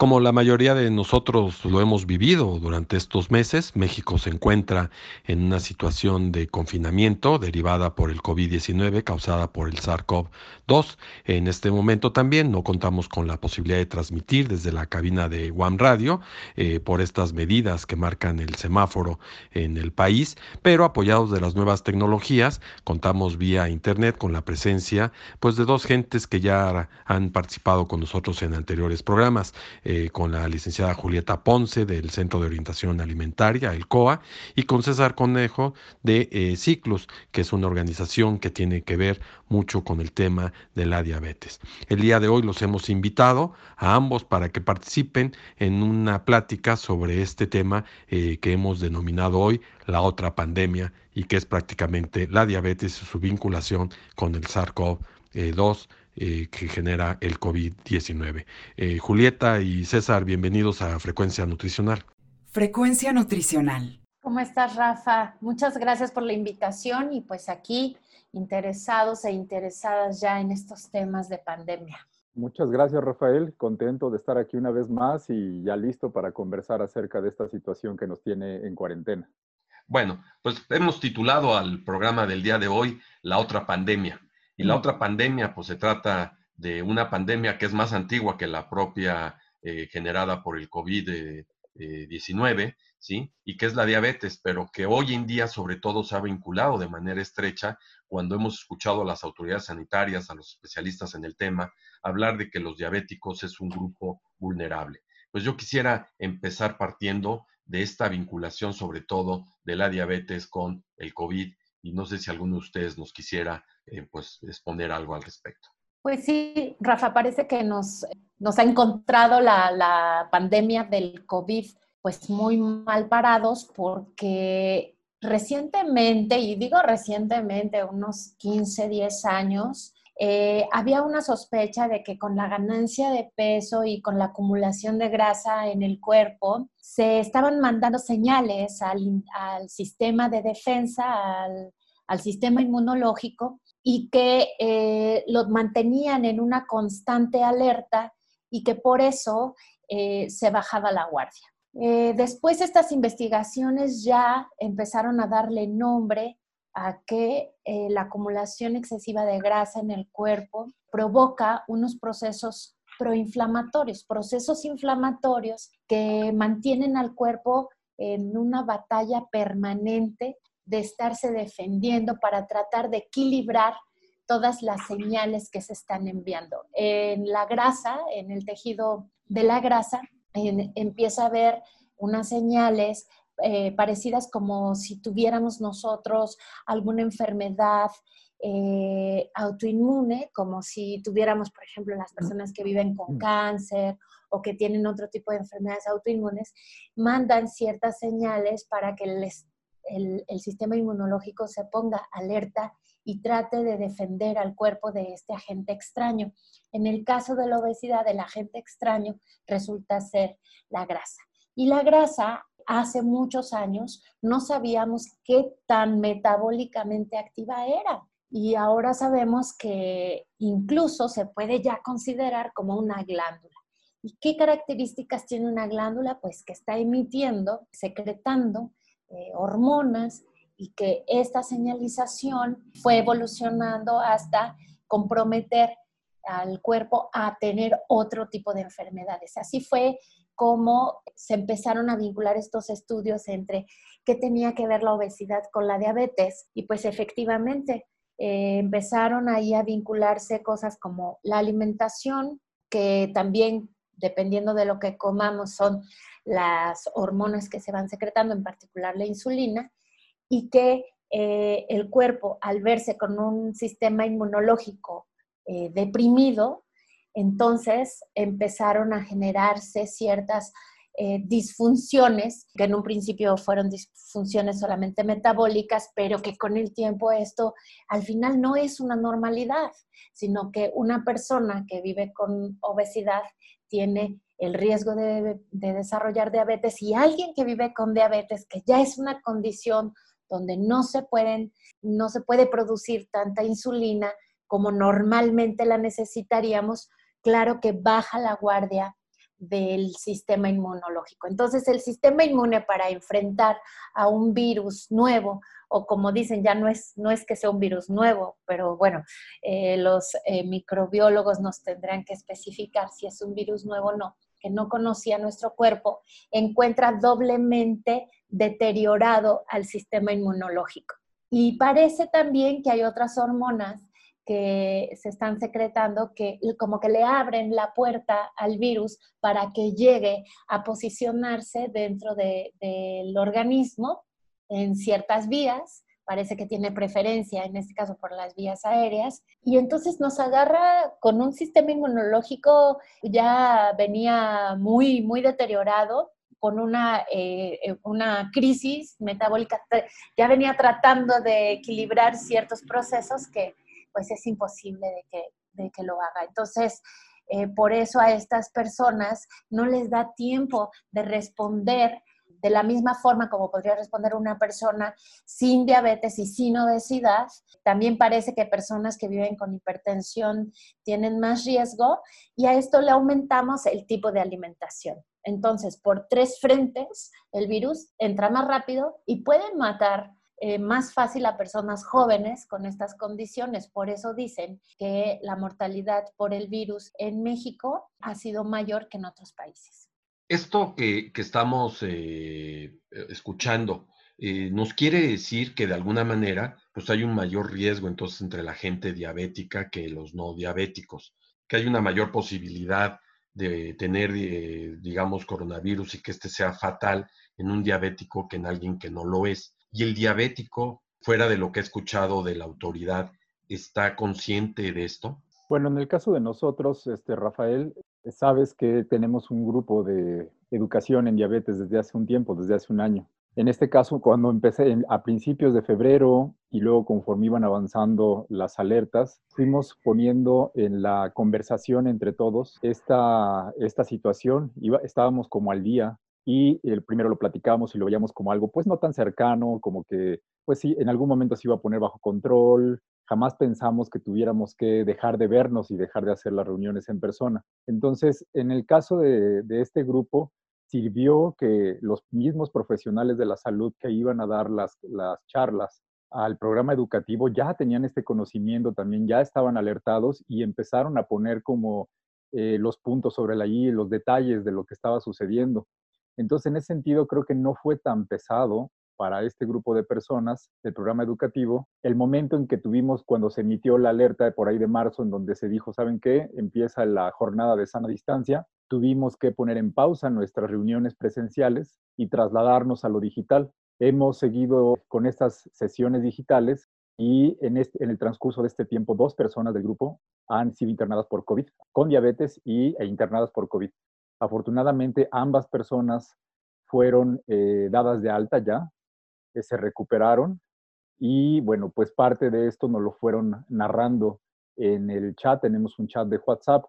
Como la mayoría de nosotros lo hemos vivido durante estos meses, México se encuentra en una situación de confinamiento derivada por el COVID-19 causada por el SARS-CoV-2. En este momento también no contamos con la posibilidad de transmitir desde la cabina de One Radio eh, por estas medidas que marcan el semáforo en el país, pero apoyados de las nuevas tecnologías, contamos vía internet con la presencia pues de dos gentes que ya han participado con nosotros en anteriores programas. Con la licenciada Julieta Ponce del Centro de Orientación Alimentaria, el COA, y con César Conejo de eh, Ciclos, que es una organización que tiene que ver mucho con el tema de la diabetes. El día de hoy los hemos invitado a ambos para que participen en una plática sobre este tema eh, que hemos denominado hoy la otra pandemia y que es prácticamente la diabetes y su vinculación con el SARS-CoV-2 eh, que genera el COVID-19. Eh, Julieta y César, bienvenidos a Frecuencia Nutricional. Frecuencia Nutricional. ¿Cómo estás, Rafa? Muchas gracias por la invitación y pues aquí interesados e interesadas ya en estos temas de pandemia. Muchas gracias, Rafael. Contento de estar aquí una vez más y ya listo para conversar acerca de esta situación que nos tiene en cuarentena. Bueno, pues hemos titulado al programa del día de hoy La otra pandemia. Y la otra pandemia, pues se trata de una pandemia que es más antigua que la propia eh, generada por el COVID-19, ¿sí? Y que es la diabetes, pero que hoy en día sobre todo se ha vinculado de manera estrecha cuando hemos escuchado a las autoridades sanitarias, a los especialistas en el tema, hablar de que los diabéticos es un grupo vulnerable. Pues yo quisiera empezar partiendo de esta vinculación sobre todo de la diabetes con el COVID y no sé si alguno de ustedes nos quisiera eh, pues exponer algo al respecto. Pues sí, Rafa, parece que nos, nos ha encontrado la, pandemia del COVID pues muy mal parados porque recientemente, y digo recientemente, unos 15, 10 años, eh, había una sospecha de que con la ganancia de peso y con la acumulación de grasa en el cuerpo, se estaban mandando señales al, al sistema de defensa, al, al, sistema inmunológico, y que eh, mantenían en una constante alerta y que por eso eh, se bajaba la guardia. después estas investigaciones ya empezaron a darle nombre a que eh, la acumulación excesiva de grasa en el cuerpo provoca unos procesos proinflamatorios, procesos inflamatorios que mantienen al cuerpo en una batalla permanente de estarse defendiendo para tratar de equilibrar todas las señales que se están enviando. En la grasa, en el tejido de la grasa, empieza a haber unas señales eh, parecidas como si tuviéramos nosotros alguna enfermedad eh, autoinmune, como si tuviéramos, por ejemplo, las personas que viven con cáncer o que tienen otro tipo de enfermedades autoinmunes, mandan ciertas señales para que el, sistema inmunológico se ponga alerta y trate de defender al cuerpo de este agente extraño. En el caso de la obesidad, el agente extraño resulta ser la grasa. Y la grasa hace muchos años no sabíamos qué tan metabólicamente activa era. Y ahora sabemos que incluso se puede ya considerar como una glándula. ¿Y qué características tiene una glándula? Pues que está emitiendo, secretando eh, hormonas y que esta señalización fue evolucionando hasta comprometer al cuerpo a tener otro tipo de enfermedades. Así fue como se empezaron a vincular estos estudios entre qué tenía que ver la obesidad con la diabetes y pues efectivamente eh, empezaron ahí a vincularse cosas como la alimentación, que también dependiendo de lo que comamos son las hormonas que se van secretando, en particular la insulina, y que eh, el cuerpo, al verse con un sistema inmunológico eh, deprimido, entonces empezaron a generarse ciertas eh, disfunciones, que en un principio fueron disfunciones solamente metabólicas, pero que con el tiempo esto al final no es una normalidad, sino que una persona que vive con obesidad tiene el riesgo de, de desarrollar diabetes y alguien que vive con diabetes, que ya es una condición donde no se, pueden, no se puede producir tanta insulina como normalmente la necesitaríamos, claro que baja la guardia del sistema inmunológico. Entonces, el sistema inmune para enfrentar a un virus nuevo, o como dicen, ya no es, no es que sea un virus nuevo, pero bueno, eh, los eh, microbiólogos nos tendrán que especificar si es un virus nuevo o no, que no conocía nuestro cuerpo, encuentra doblemente deteriorado al sistema inmunológico. Y parece también que hay otras hormonas que se están secretando que como que le abren la puerta al virus para que llegue a posicionarse dentro del organismo en ciertas vías. Parece que tiene preferencia, en este caso por las vías aéreas, y entonces nos agarra con un sistema inmunológico ya venía muy, muy deteriorado, con una, eh, eh, una crisis metabólica, ya venía tratando de equilibrar ciertos procesos que pues es imposible de que, de que lo haga. Entonces, eh, por eso a estas personas no les da tiempo de responder de la misma forma como podría responder una persona sin diabetes y sin obesidad, también parece que personas que viven con hipertensión tienen más riesgo y a esto le aumentamos el tipo de alimentación. Entonces, por tres frentes, el virus entra más rápido y puede matar eh, más fácil a personas jóvenes con estas condiciones. Por eso dicen que la mortalidad por el virus en México ha sido mayor que en otros países. Esto que, estamos eh, escuchando eh, nos quiere decir que de alguna manera pues hay un mayor riesgo entonces entre la gente diabética que los no diabéticos, que hay una mayor posibilidad de tener, digamos, coronavirus y que este sea fatal en un diabético que en alguien que no lo es. Y el diabético, fuera de lo que he escuchado de la autoridad, ¿está consciente de esto? Bueno, en el caso de nosotros, este, Rafael, sabes que tenemos un grupo de educación en diabetes desde hace un tiempo, desde hace un año. En este caso, cuando empecé a principios de febrero y luego conforme iban avanzando las alertas, fuimos poniendo en la conversación entre todos esta, esta situación. Iba, estábamos como al día y el primero lo platicamos y lo veíamos como algo pues no tan cercano, como que pues sí, en algún momento se iba a poner bajo control, jamás pensamos que tuviéramos que dejar de vernos y dejar de hacer las reuniones en persona. Entonces, en el caso de, este grupo, sirvió que los mismos profesionales de la salud que iban a dar las, charlas al programa educativo ya tenían este conocimiento también, ya estaban alertados y empezaron a poner como eh, los puntos sobre la I, los detalles de lo que estaba sucediendo. Entonces, en ese sentido, creo que no fue tan pesado para este grupo de personas del programa educativo, el momento en que tuvimos cuando se emitió la alerta de por ahí de marzo, en donde se dijo, ¿saben qué? Empieza la jornada de sana distancia, tuvimos que poner en pausa nuestras reuniones presenciales y trasladarnos a lo digital. Hemos seguido con estas sesiones digitales y en, en el transcurso de este tiempo, dos personas del grupo han sido internadas por COVID, con diabetes y, e internadas por COVID. Afortunadamente, ambas personas fueron eh, dadas de alta ya, que se recuperaron y bueno, pues parte de esto nos lo fueron narrando en el chat, tenemos un chat de WhatsApp.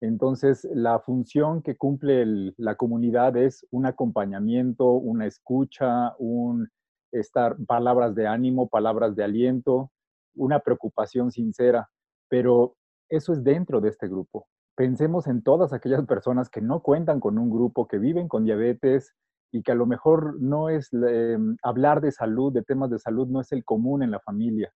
Entonces, la función que cumple la comunidad es un acompañamiento, una escucha, un estar palabras de ánimo, palabras de aliento, una preocupación sincera, pero eso es dentro de este grupo. Pensemos en todas aquellas personas que no cuentan con un grupo, que viven con diabetes, y que a lo mejor no es em, hablar de salud, de temas de salud, no es el común en la familia.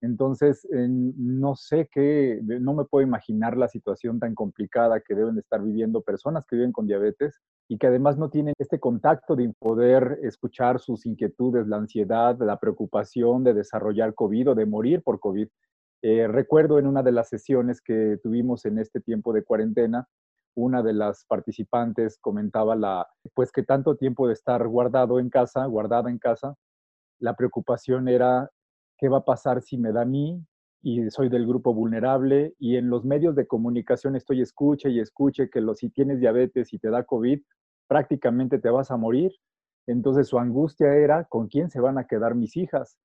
Entonces, no sé qué, no me puedo imaginar la situación tan complicada que deben estar viviendo personas que viven con diabetes y que además no tienen este contacto de poder escuchar sus inquietudes, la ansiedad, la preocupación de desarrollar COVID o de morir por COVID. Eh, recuerdo en una de las sesiones que tuvimos en este tiempo de cuarentena, una de las participantes comentaba la, pues que tanto tiempo de estar guardado en casa, guardada en casa, la preocupación era qué va a pasar si me da a mí y soy del grupo vulnerable y en los medios de comunicación estoy escuche y escuche que lo, si tienes diabetes y te da COVID, prácticamente te vas a morir. Entonces su angustia era con quién se van a quedar mis hijas.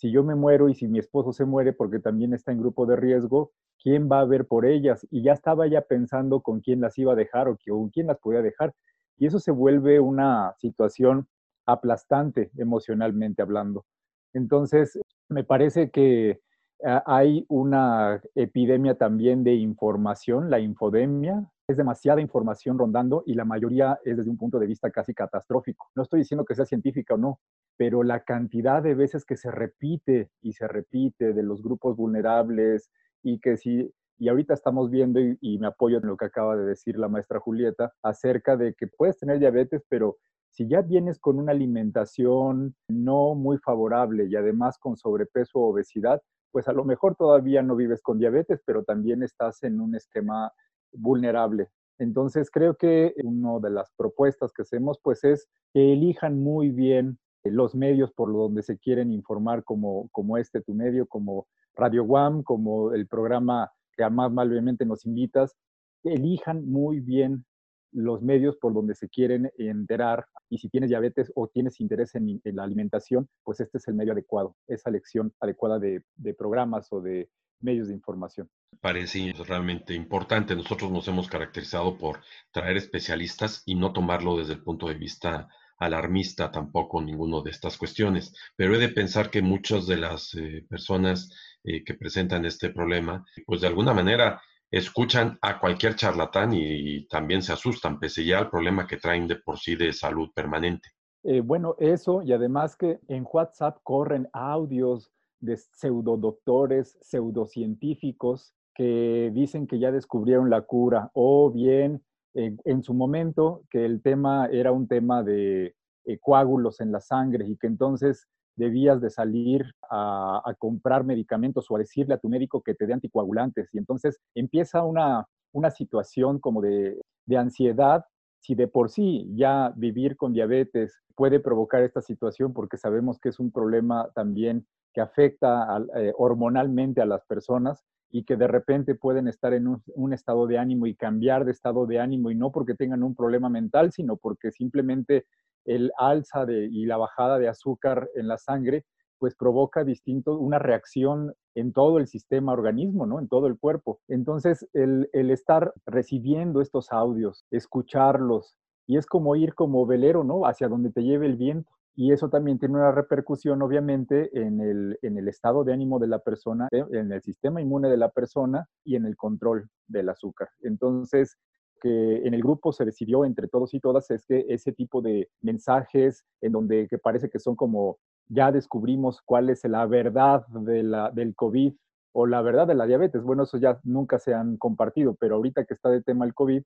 Si yo me muero y si mi esposo se muere porque también está en grupo de riesgo, quién va a ver por ellas. Y ya estaba ya pensando con quién las iba a dejar o con quién las podía dejar. Y eso se vuelve una situación aplastante emocionalmente hablando. Entonces, me parece que ah, hay una epidemia también de información, la infodemia. Es demasiada información rondando y la mayoría es desde un punto de vista casi catastrófico. No estoy diciendo que sea científica o no, pero la cantidad de veces que se repite y se repite de los grupos vulnerables, y que si, y ahorita estamos viendo y, me apoyo en lo que acaba de decir la maestra Julieta, acerca de que puedes tener diabetes, pero si ya vienes con una alimentación no muy favorable y además con sobrepeso o obesidad, pues a lo mejor todavía no vives con diabetes, pero también estás en un esquema vulnerable. Entonces creo que una de las propuestas que hacemos pues es que elijan muy bien los medios por donde se quieren informar como, como este, tu medio, como Radio Guam, como el programa que más amablemente nos invitas, elijan muy bien los medios por donde se quieren enterar y si tienes diabetes o tienes interés en, la alimentación, pues este es el medio adecuado, esa elección adecuada de, programas o de medios de información. Parece realmente importante. Nosotros nos hemos caracterizado por traer especialistas y no tomarlo desde el punto de vista alarmista tampoco ninguno de estas cuestiones, pero he de pensar que muchas de las eh, personas eh, que presentan este problema, pues de alguna manera escuchan a cualquier charlatán y, también se asustan, pese ya al problema que traen de por sí de salud permanente. Eh, bueno, eso y además que en WhatsApp corren audios de pseudodoctores, pseudocientíficos que dicen que ya descubrieron la cura o bien en su momento que el tema era un tema de eh, coágulos en la sangre y que entonces debías de salir a, comprar medicamentos o a decirle a tu médico que te dé anticoagulantes. Y entonces empieza una, una situación como de, de ansiedad si de por sí ya vivir con diabetes puede provocar esta situación, porque sabemos que es un problema también que afecta eh, hormonalmente a las personas, y que de repente pueden estar en un, estado de ánimo y cambiar de estado de ánimo y no porque tengan un problema mental, sino porque simplemente el alza de, y la bajada de azúcar en la sangre pues provoca distinto, una reacción en todo el sistema organismo, ¿no? En todo el cuerpo. Entonces, el, el estar recibiendo estos audios, escucharlos, y es como ir como velero, ¿no? Hacia donde te lleve el viento. Y eso también tiene una repercusión, obviamente, en el, en el estado de ánimo de la persona, en el sistema inmune de la persona y en el control del azúcar. Entonces, que en el grupo se decidió entre todos y todas es que ese tipo de mensajes en donde que parece que son como ya descubrimos cuál es la verdad del COVID o la verdad de la diabetes, bueno, eso ya nunca se han compartido, pero ahorita que está de tema el COVID,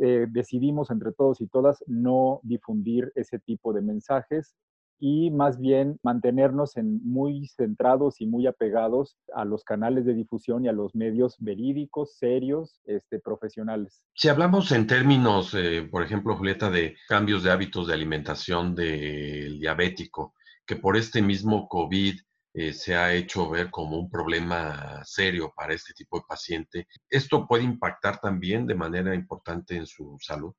eh, decidimos entre todos y todas no difundir ese tipo de mensajes y más bien mantenernos en muy centrados y muy apegados a los canales de difusión y a los medios verídicos, serios, este, profesionales. Si hablamos en términos, eh, por ejemplo, Julieta, de cambios de hábitos de alimentación del diabético, que por este mismo COVID eh, se ha hecho ver como un problema serio para este tipo de paciente. ¿Esto puede impactar también de manera importante en su salud?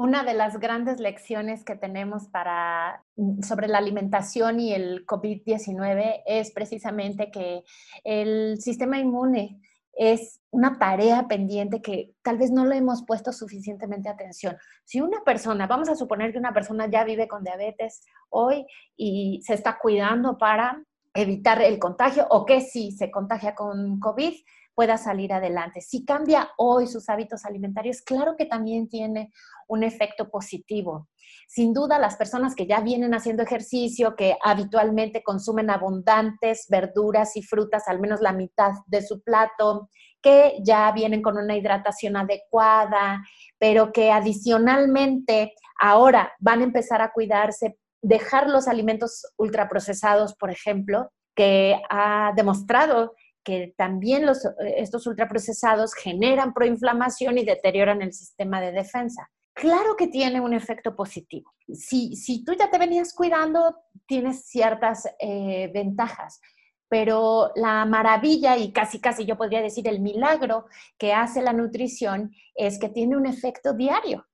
Una de las grandes lecciones que tenemos para, mm, sobre la alimentación y el COVID-19 es precisamente que el sistema inmune es una tarea pendiente que tal vez no le hemos puesto suficientemente atención. Si una persona, vamos a suponer que una persona ya vive con diabetes hoy y se está cuidando para evitar el contagio o que si se contagia con COVID, pueda salir adelante. Si cambia hoy sus hábitos alimentarios, claro que también tiene un efecto positivo. Sin duda, las personas que ya vienen haciendo ejercicio, que habitualmente consumen abundantes verduras y frutas, al menos la mitad de su plato, que ya vienen con una hidratación adecuada, pero que adicionalmente ahora van a empezar a cuidarse, dejar los alimentos ultraprocesados, por ejemplo, que ha demostrado que también los, estos ultraprocesados generan proinflamación y deterioran el sistema de defensa. Claro que tiene un efecto positivo. Si, si tú ya te venías cuidando, tienes ciertas eh, ventajas, pero la maravilla y casi casi yo podría decir el milagro que hace la nutrición es que tiene un efecto diario.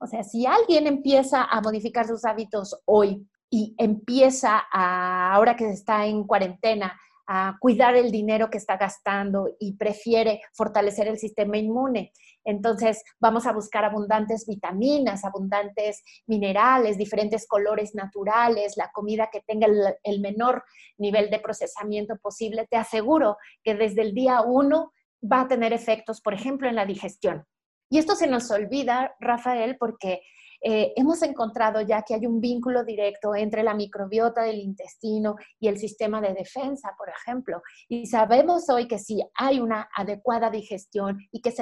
O sea, si alguien empieza a modificar sus hábitos hoy y empieza a, ahora que está en cuarentena, a cuidar el dinero que está gastando y prefiere fortalecer el sistema inmune. Entonces vamos a buscar abundantes vitaminas, abundantes minerales, diferentes colores naturales, la comida que tenga el, menor nivel de procesamiento posible. Te aseguro que desde el día uno va a tener efectos, por ejemplo, en la digestión. Y esto se nos olvida, Rafael, porque eh, hemos encontrado ya que hay un vínculo directo entre la microbiota del intestino y el sistema de defensa, por ejemplo. Y sabemos hoy que si hay una adecuada digestión y que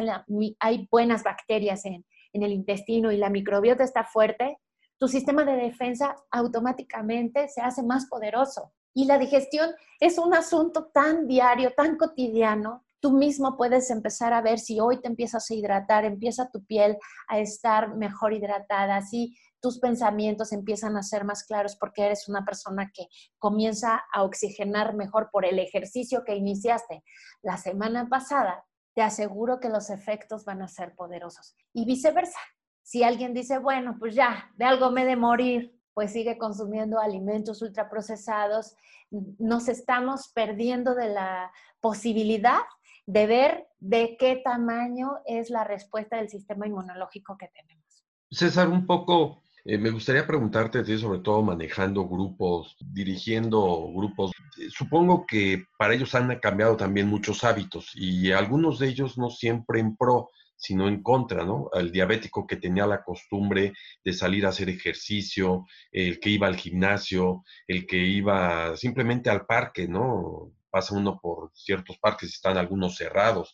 hay buenas bacterias en, en el intestino y la microbiota está fuerte, tu sistema de defensa automáticamente se hace más poderoso. Y la digestión es un asunto tan diario, tan cotidiano, tú mismo puedes empezar a ver si hoy te empiezas a hidratar, empieza tu piel a estar mejor hidratada, si tus pensamientos empiezan a ser más claros porque eres una persona que comienza a oxigenar mejor por el ejercicio que iniciaste la semana pasada, te aseguro que los efectos van a ser poderosos. Y viceversa, si alguien dice, bueno, pues ya, de algo me de morir, pues sigue consumiendo alimentos ultraprocesados, nos estamos perdiendo de la posibilidad de ver de qué tamaño es la respuesta del sistema inmunológico que tenemos. César, un poco, eh, me gustaría preguntarte sobre todo manejando grupos, dirigiendo grupos. Eh, supongo que para ellos han cambiado también muchos hábitos y algunos de ellos no siempre en pro, sino en contra, ¿no? El diabético que tenía la costumbre de salir a hacer ejercicio, el que iba al gimnasio, el que iba simplemente al parque, ¿no? Pasa uno por ciertos parques están algunos cerrados.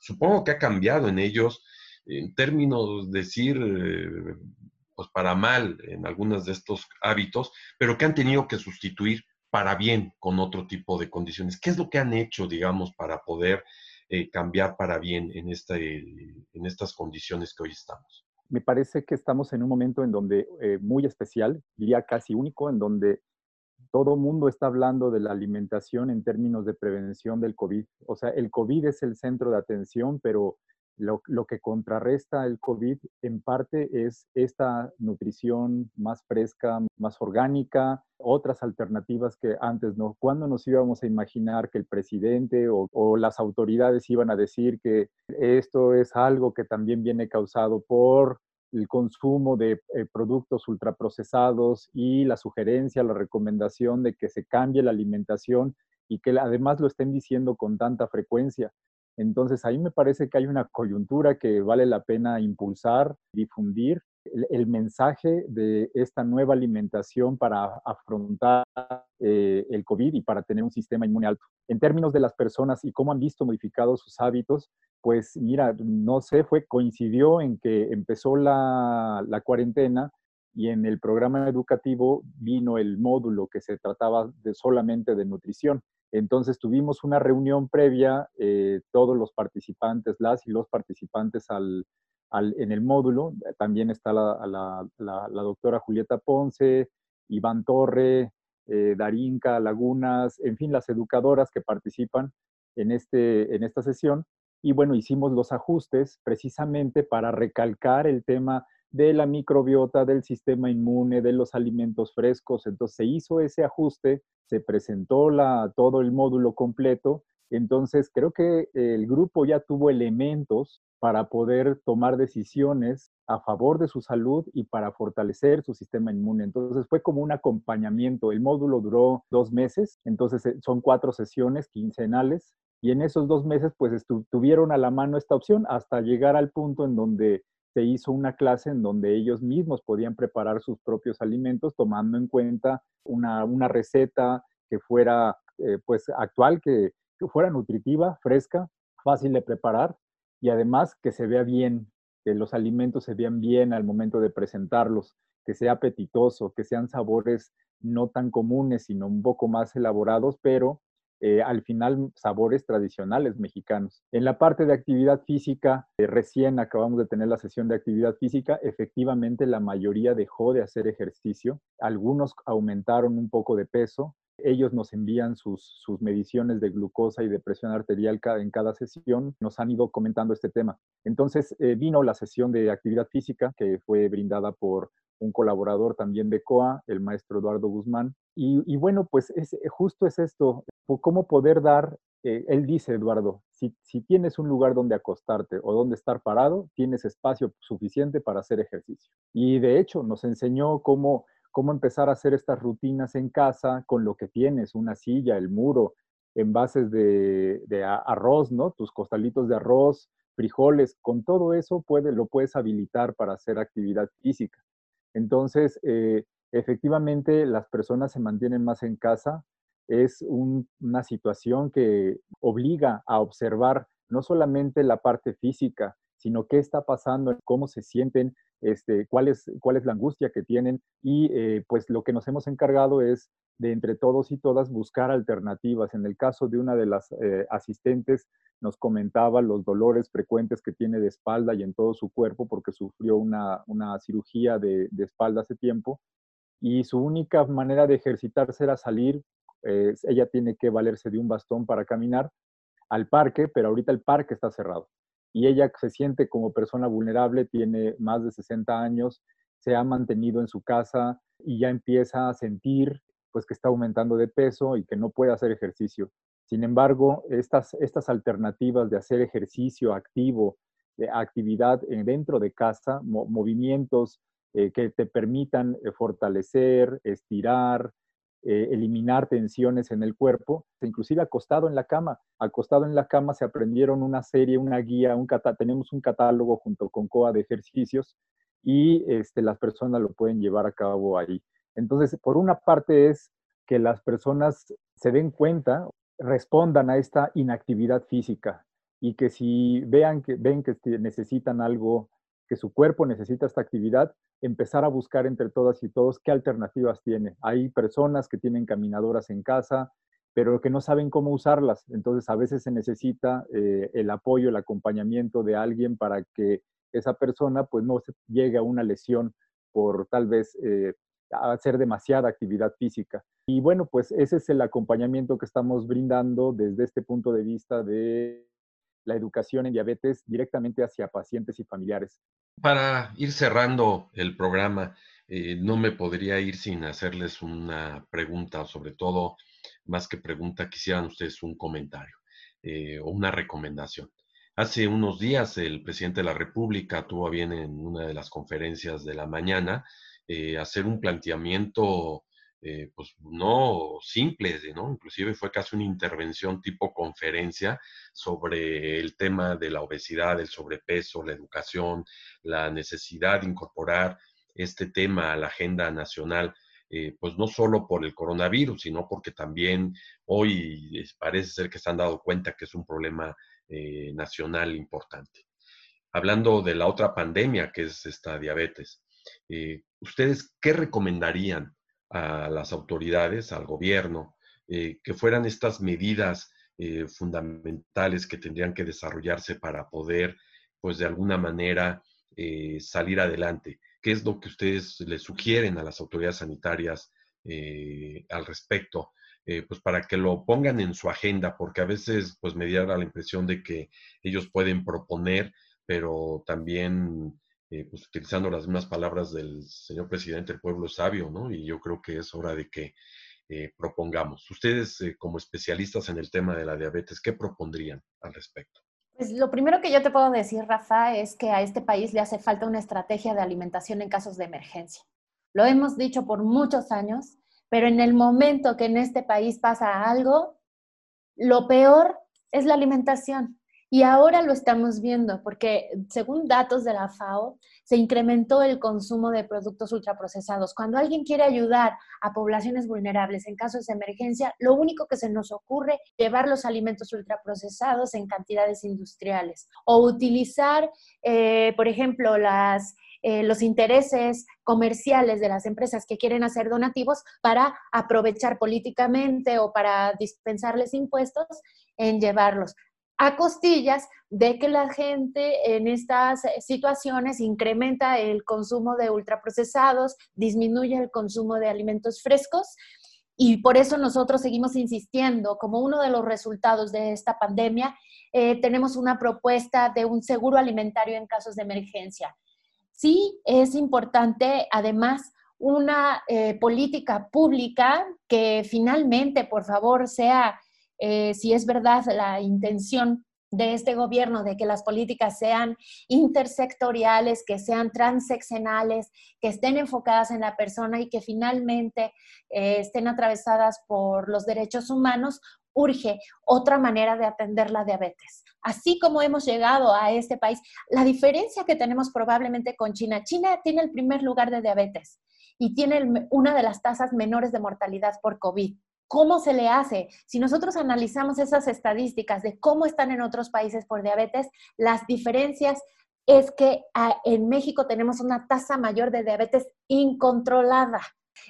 Supongo que ha cambiado en ellos, en términos de decir, eh, pues para mal en algunos de estos hábitos, pero que han tenido que sustituir para bien con otro tipo de condiciones. ¿Qué es lo que han hecho, digamos, para poder eh, cambiar para bien en, este, en estas condiciones que hoy estamos? Me parece que estamos en un momento en donde eh, muy especial, diría casi único, en donde todo mundo está hablando de la alimentación en términos de prevención del COVID. O sea, el COVID es el centro de atención, pero lo, que contrarresta el COVID en parte es esta nutrición más fresca, más orgánica, otras alternativas que antes no. ¿Cuándo nos íbamos a imaginar que el presidente o, las autoridades iban a decir que esto es algo que también viene causado por el consumo de eh, productos ultraprocesados y la sugerencia, la recomendación de que se cambie la alimentación y que además lo estén diciendo con tanta frecuencia. Entonces ahí me parece que hay una coyuntura que vale la pena impulsar, difundir el, mensaje de esta nueva alimentación para afrontar eh, el COVID y para tener un sistema inmune alto. En términos de las personas y cómo han visto modificados sus hábitos, pues mira, no sé, fue, coincidió en que empezó la, la cuarentena y en el programa educativo vino el módulo que se trataba de solamente de nutrición. Entonces tuvimos una reunión previa, eh, todos los participantes, las y los participantes al, en el módulo. También está la, doctora Julieta Ponce, Iván Torre, eh, Darinka, Lagunas, en fin, las educadoras que participan en, este, en esta sesión. Y bueno, hicimos los ajustes precisamente para recalcar el tema de la microbiota, del sistema inmune, de los alimentos frescos. Entonces se hizo ese ajuste, se presentó la, todo el módulo completo. Entonces creo que el grupo ya tuvo elementos para poder tomar decisiones a favor de su salud y para fortalecer su sistema inmune. Entonces fue como un acompañamiento. El módulo duró dos meses, entonces eh, son cuatro sesiones quincenales Y en esos dos meses, pues tuvieron a la mano esta opción hasta llegar al punto en donde se hizo una clase en donde ellos mismos podían preparar sus propios alimentos tomando en cuenta una, receta que fuera eh, pues actual, que, que fuera nutritiva, fresca, fácil de preparar y además que se vea bien, que los alimentos se vean bien al momento de presentarlos, que sea apetitoso, que sean sabores no tan comunes, sino un poco más elaborados, pero eh, al final sabores tradicionales mexicanos. En la parte de actividad física, eh, recién acabamos de tener la sesión de actividad física, efectivamente la mayoría dejó de hacer ejercicio, algunos aumentaron un poco de peso, ellos nos envían sus, mediciones de glucosa y de presión arterial en cada sesión, nos han ido comentando este tema. Entonces eh, vino la sesión de actividad física que fue brindada por un colaborador también de COA, el maestro Eduardo Guzmán. Y, bueno, pues es, eh, justo es esto, cómo poder dar, eh, él dice, Eduardo, si, si tienes un lugar donde acostarte o donde estar parado, tienes espacio suficiente para hacer ejercicio. Y de hecho nos enseñó cómo cómo empezar a hacer estas rutinas en casa con lo que tienes, una silla, el muro, envases de, de arroz, ¿no? Tus costalitos de arroz, frijoles, con todo eso puede, lo puedes habilitar para hacer actividad física. Entonces, eh, efectivamente, las personas se mantienen más en casa. Es una situación que obliga a observar no solamente la parte física, sino qué está pasando, cómo se sienten, este, cuál, es, cuál es la angustia que tienen y eh, pues lo que nos hemos encargado es de entre todos y todas buscar alternativas. En el caso de una de las eh, asistentes nos comentaba los dolores frecuentes que tiene de espalda y en todo su cuerpo porque sufrió una, cirugía de, espalda hace tiempo y su única manera de ejercitarse era salir. ella tiene que valerse de un bastón para caminar al parque, pero ahorita el parque está cerrado y ella se siente como persona vulnerable, tiene más de 60 años, se ha mantenido en su casa y ya empieza a sentir pues que está aumentando de peso y que no puede hacer ejercicio. Sin embargo, estas, estas alternativas de hacer ejercicio activo, de actividad dentro de casa, movimientos eh, que te permitan eh, fortalecer, estirar, eh, eliminar tensiones en el cuerpo, inclusive acostado en la cama. Acostado en la cama se aprendieron una serie, una guía, un tenemos un catálogo junto con COA de ejercicios y este, las personas lo pueden llevar a cabo ahí. Entonces, por una parte es que las personas se den cuenta, respondan a esta inactividad física y que si vean que, ven que necesitan algo que su cuerpo necesita esta actividad, empezar a buscar entre todas y todos qué alternativas tiene. Hay personas que tienen caminadoras en casa, pero que no saben cómo usarlas. Entonces, a veces se necesita eh, el apoyo, el acompañamiento de alguien para que esa persona pues no se llegue a una lesión por tal vez eh, hacer demasiada actividad física. Y bueno, pues ese es el acompañamiento que estamos brindando desde este punto de vista de la educación en diabetes directamente hacia pacientes y familiares. Para ir cerrando el programa, eh, no me podría ir sin hacerles una pregunta, sobre todo, más que pregunta, quisieran ustedes un comentario eh, o una recomendación. Hace unos días el presidente de la República tuvo bien en una de las conferencias de la mañana eh, hacer un planteamiento eh, pues no simples, ¿no? Inclusive fue casi una intervención tipo conferencia sobre el tema de la obesidad, el sobrepeso, la educación, la necesidad de incorporar este tema a la agenda nacional. Eh, pues no solo por el coronavirus, sino porque también hoy parece ser que se han dado cuenta que es un problema eh, nacional importante. Hablando de la otra pandemia, que es esta diabetes, ¿ustedes qué recomendarían a las autoridades, al gobierno, eh, que fueran estas medidas eh, fundamentales que tendrían que desarrollarse para poder, pues de alguna manera, eh, salir adelante. ¿Qué es lo que ustedes le sugieren a las autoridades sanitarias al respecto? pues para que lo pongan en su agenda, porque a veces pues me diera la impresión de que ellos pueden proponer, pero también eh, pues, utilizando las mismas palabras del señor presidente, el pueblo sabio, ¿no? Y yo creo que es hora de que eh, propongamos. Ustedes, eh, como especialistas en el tema de la diabetes, ¿qué propondrían al respecto? Pues lo primero que yo te puedo decir, Rafa, es que a este país le hace falta una estrategia de alimentación en casos de emergencia. Lo hemos dicho por muchos años, pero en el momento que en este país pasa algo, lo peor es la alimentación. Y ahora lo estamos viendo porque según datos de la FAO, se incrementó el consumo de productos ultraprocesados. Cuando alguien quiere ayudar a poblaciones vulnerables en casos de emergencia, lo único que se nos ocurre es llevar los alimentos ultraprocesados en cantidades industriales o utilizar, eh, por ejemplo, las, eh, los intereses comerciales de las empresas que quieren hacer donativos para aprovechar políticamente o para dispensarles impuestos en llevarlos a costillas de que la gente en estas situaciones incrementa el consumo de ultraprocesados, disminuye el consumo de alimentos frescos y por eso nosotros seguimos insistiendo, como uno de los resultados de esta pandemia, eh, tenemos una propuesta de un seguro alimentario en casos de emergencia. Sí, es importante, además, una eh, política pública que finalmente, por favor, sea eh, si es verdad la intención de este gobierno de que las políticas sean intersectoriales, que sean transeccionales, que estén enfocadas en la persona y que finalmente eh, estén atravesadas por los derechos humanos, urge otra manera de atender la diabetes. Así como hemos llegado a este país, la diferencia que tenemos probablemente con China, China tiene el primer lugar de diabetes y tiene una de las tasas menores de mortalidad por COVID. ¿Cómo se le hace? Si nosotros analizamos esas estadísticas de cómo están en otros países por diabetes, las diferencias es que ah, en México tenemos una tasa mayor de diabetes incontrolada.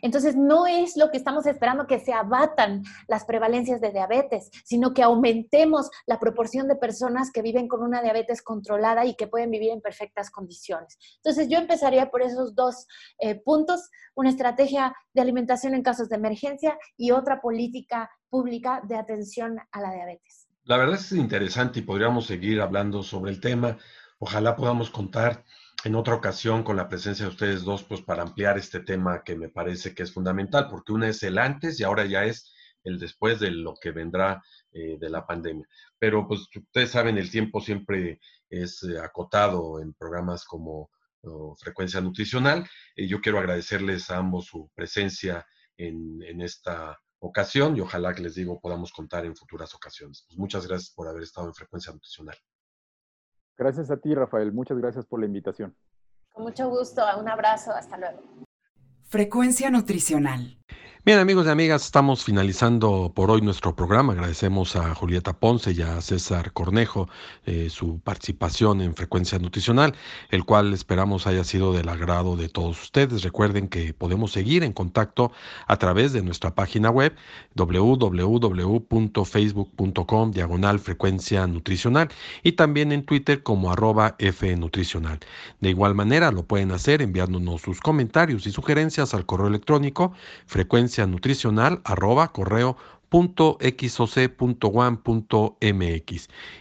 Entonces, no es lo que estamos esperando que se abatan las prevalencias de diabetes, sino que aumentemos la proporción de personas que viven con una diabetes controlada y que pueden vivir en perfectas condiciones. Entonces, yo empezaría por esos dos eh, puntos, una estrategia de alimentación en casos de emergencia y otra política pública de atención a la diabetes. La verdad es interesante y podríamos seguir hablando sobre el tema. Ojalá podamos contar en otra ocasión con la presencia de ustedes dos, pues para ampliar este tema que me parece que es fundamental, porque una es el antes y ahora ya es el después de lo que vendrá eh, de la pandemia. Pero pues ustedes saben, el tiempo siempre es eh, acotado en programas como Frecuencia Nutricional. y yo quiero agradecerles a ambos su presencia en, esta ocasión y ojalá que les digo podamos contar en futuras ocasiones. Pues muchas gracias por haber estado en Frecuencia Nutricional. Gracias a ti, Rafael. Muchas gracias por la invitación. Con mucho gusto. Un abrazo. Hasta luego. Frecuencia nutricional. Bien, amigos y amigas, estamos finalizando por hoy nuestro programa. Agradecemos a Julieta Ponce y a César Cornejo eh, su participación en Frecuencia Nutricional, el cual esperamos haya sido del agrado de todos ustedes. Recuerden que podemos seguir en contacto a través de nuestra página web www.facebook.com diagonal frecuencia nutricional y también en Twitter como arroba fnutricional. De igual manera lo pueden hacer enviándonos sus comentarios y sugerencias al correo electrónico frecuencia nutricional arroba correo .xoc.one.mx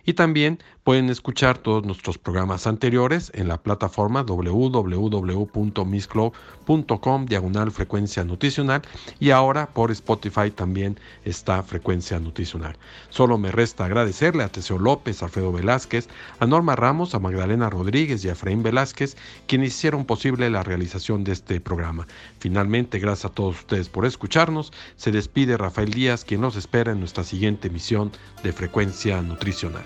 y también pueden escuchar todos nuestros programas anteriores en la plataforma www.misclub.com diagonal frecuencia nutricional y ahora por Spotify también está frecuencia nutricional. Solo me resta agradecerle a Teseo López, Alfredo Velázquez, a Norma Ramos, a Magdalena Rodríguez y a Efraín Velázquez, quienes hicieron posible la realización de este programa. Finalmente, gracias a todos ustedes por escucharnos. Se despide Rafael Díaz, quien nos espera en nuestra siguiente emisión de Frecuencia Nutricional.